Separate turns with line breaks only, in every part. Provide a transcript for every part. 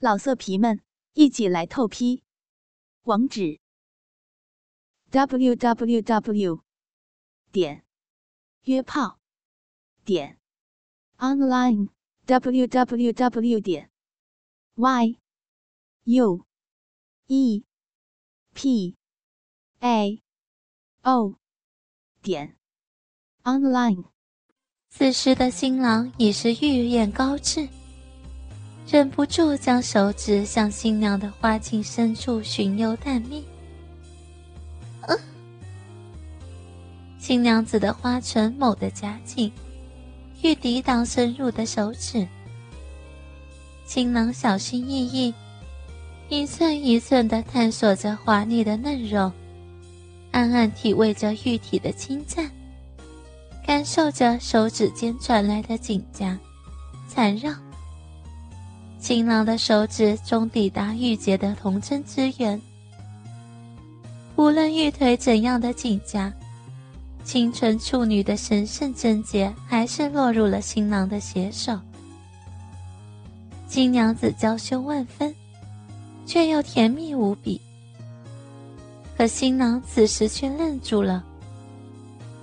老色皮们，一起来透批！网址：w w w 点约炮点 online w w w 点 y u e p a o 点 online。
此时的新郎已是欲焰高炽。忍不住将手指向新娘的花茎深处寻幽探秘。新娘子的花唇猛地夹紧，欲抵挡深入的手指。新郎小心翼翼，一寸一寸地探索着滑腻的嫩肉，暗暗体味着玉体的侵占，感受着手指间传来的紧夹、缠绕。新郎的手指终抵达玉洁的童真之源，无论玉腿怎样的紧夹，清纯处女的神圣贞洁还是落入了新郎的邪手。新娘子娇羞万分，却又甜蜜无比。可新郎此时却愣住了，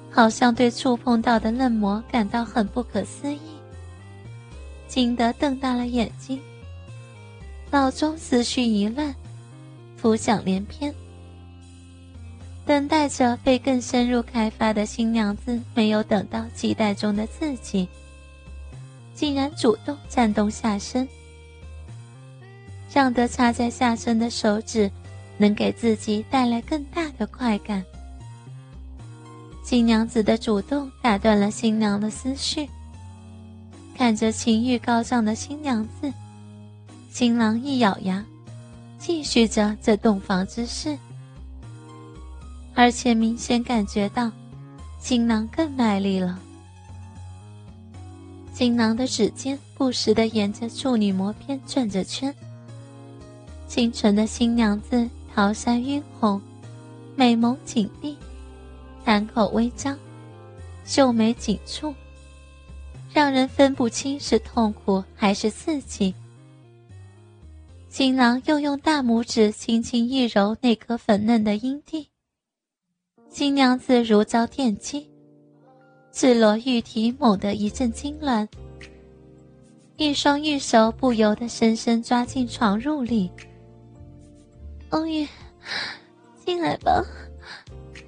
好像对触碰到的嫩模感到很不可思议。惊得瞪大了眼睛，脑中思绪一乱，浮想联翩。等待着被更深入开发的新娘子，没有等到期待中的自己，竟然主动颤动下身，让得插在下身的手指能给自己带来更大的快感。新娘子的主动打断了新娘的思绪。看着情欲高涨的新娘子，新郎一咬牙，继续着这洞房之事，而且明显感觉到，新郎更卖力了。新郎的指尖不时的沿着处女膜边转着圈，清纯的新娘子桃腮晕红，美眸紧闭，丹口微张，秀眉紧蹙。让人分不清是痛苦还是刺激。新郎又用大拇指轻轻一揉那颗粉嫩的阴蒂，新娘子如遭电击，赤裸玉体猛地一阵痉挛，一双玉手不由得深深抓进床褥里。欧爷，进来吧，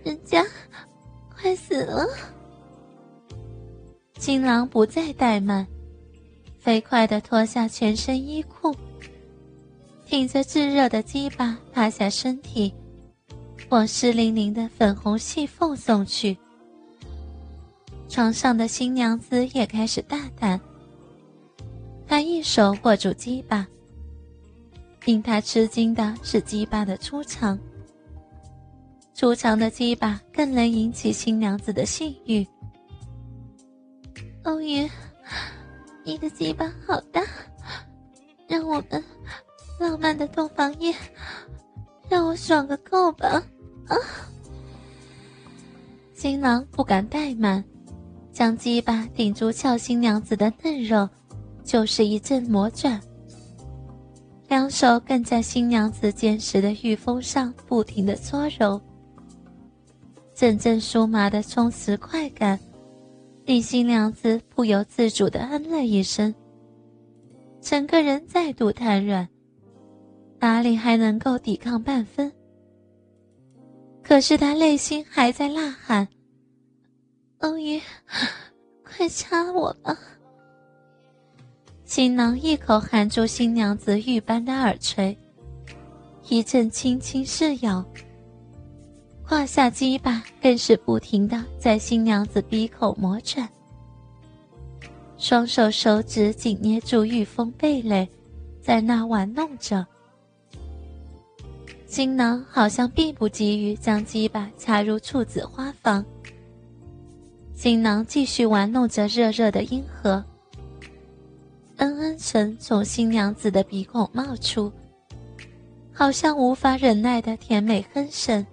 人家快死了。新郎不再怠慢，飞快地脱下全身衣裤，挺着炙热的鸡巴趴下身体，往湿淋淋的粉红细缝送去。床上的新娘子也开始大胆，她一手握住鸡巴，令她吃惊的是鸡巴的粗长，粗长的鸡巴更能引起新娘子的性欲。欧爷，你的鸡巴好大，让我们浪漫的洞房夜，让我爽个够吧！啊！新郎不敢怠慢，将鸡巴顶住俏新娘子的嫩肉，就是一阵魔转。两手更在新娘子坚实的玉峰上不停的搓揉，阵阵酥麻的充实快感。令新娘子不由自主的嗯了一声，整个人再度瘫软，哪里还能够抵抗半分？可是他内心还在呐喊：“欧爷，快插我吧！”新郎一口含住新娘子玉般的耳垂，一阵轻轻噬咬。胯下鸡巴更是不停的在新娘子鼻口磨转，双手手指紧捏住玉峰蓓蕾，在那玩弄着。新郎好像并不急于将鸡巴插入处子花房，新郎继续玩弄着热热的阴核，嗯嗯声从新娘子的鼻孔冒出，好像无法忍耐的甜美哼声。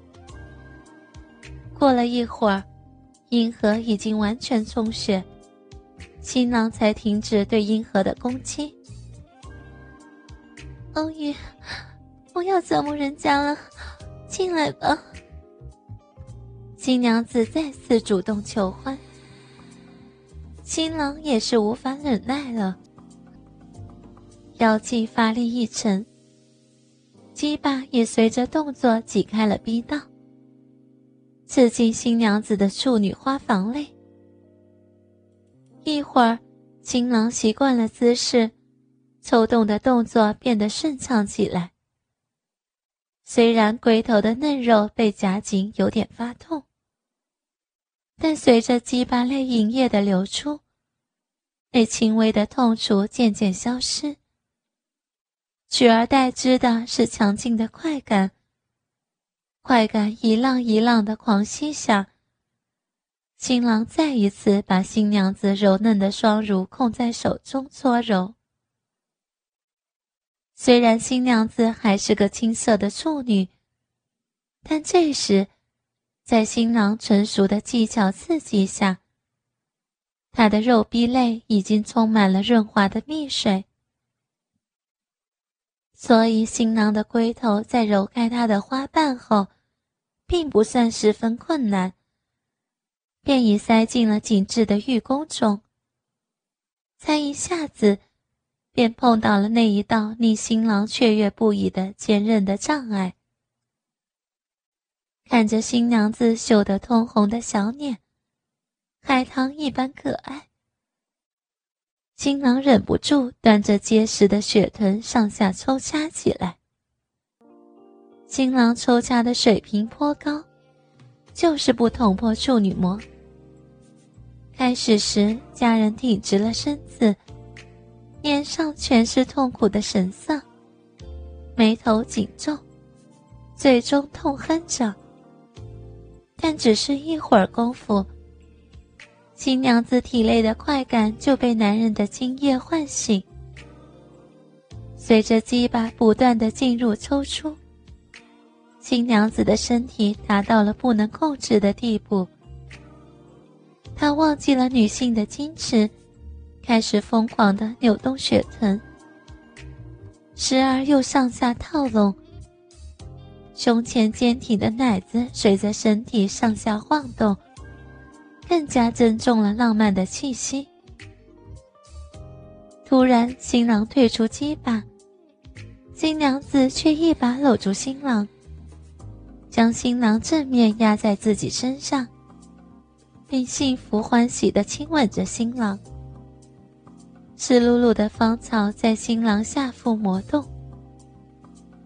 过了一会儿，阴核已经完全充血，新郎才停止对阴核的攻击。欧宇，不要折磨人家了，进来吧。新娘子再次主动求欢，新郎也是无法忍耐了，妖气发力一沉，鸡巴也随着动作挤开了逼道，刺进新娘子的处女花房内。一会儿，新郎习惯了姿势，抽动的动作变得顺畅起来。虽然龟头的嫩肉被夹紧，有点发痛。但随着鸡巴类饮液的流出，那轻微的痛楚渐渐消失，取而代之的是强劲的快感。快感一浪一浪的狂吸下，新郎再一次把新娘子柔嫩的双乳控在手中搓揉。虽然新娘子还是个青涩的处女，但这时。在新郎成熟的技巧刺激下，他的肉壁内已经充满了润滑的蜜水，所以新郎的龟头在揉开他的花瓣后，并不算十分困难，便已塞进了紧致的玉宫中。才一下子，便碰到了那一道令新郎雀跃不已的坚韧的障碍。看着新娘子羞得通红的小脸，海棠一般可爱。新郎忍不住端着结实的雪臀上下抽掐起来。新郎抽掐的水平颇高，就是不捅破处女膜。开始时，家人挺直了身子，脸上全是痛苦的神色，眉头紧皱，最终痛哼着。但只是一会儿功夫，新娘子体内的快感就被男人的精液唤醒。随着鸡巴不断的进入抽出，新娘子的身体达到了不能控制的地步。她忘记了女性的矜持，开始疯狂的扭动雪臀，时而又上下套拢。胸前坚挺的奶子随着身体上下晃动，更加增重了浪漫的气息。突然，新郎退出鸡巴，新娘子却一把搂住新郎，将新郎正面压在自己身上，并幸福欢喜地亲吻着新郎。湿漉漉的芳草在新郎下腹磨动。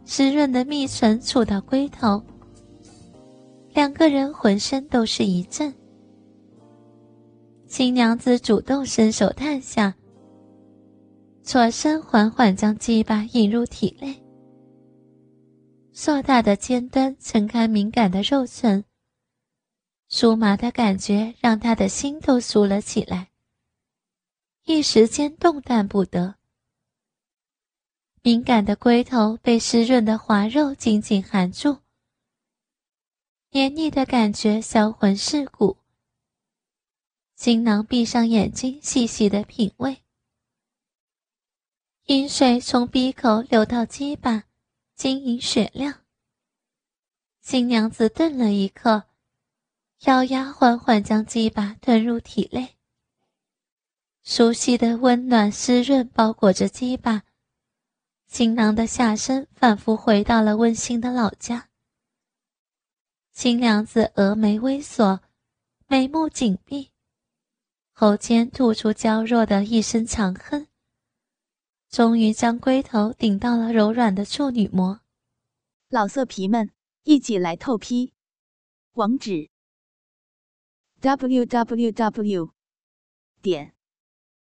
湿润的蜜唇触到龟头，两个人浑身都是一震。新娘子主动伸手探下，左身缓缓将鸡巴引入体内。硕大的尖端撑开敏感的肉唇，酥麻的感觉让他的心都酥了起来，一时间动弹不得。敏感的龟头被湿润的滑肉紧紧含住，黏腻的感觉销魂蚀骨。新郎闭上眼睛，细细的品味。饮水从鼻口流到鸡巴，晶莹雪亮。新娘子顿了一刻，咬牙缓缓将鸡巴吞入体内。熟悉的温暖湿润包裹着鸡巴。新郎的下身仿佛回到了温馨的老家。新娘子峨眉微锁，眉目紧闭，喉间吐出娇弱的一声长哼，终于将龟头顶到了柔软的处女膜。
老色皮们，一起来透批！网址：w w w. 点